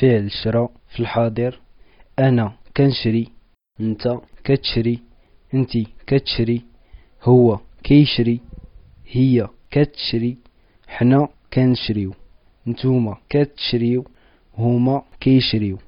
فعل الشراء في الحاضر. أنا كنشري أنت كتشري أنتي كتشري هو كيشري هي كتشري حنا كنشريو نتوما كتشريو هما كيشريو.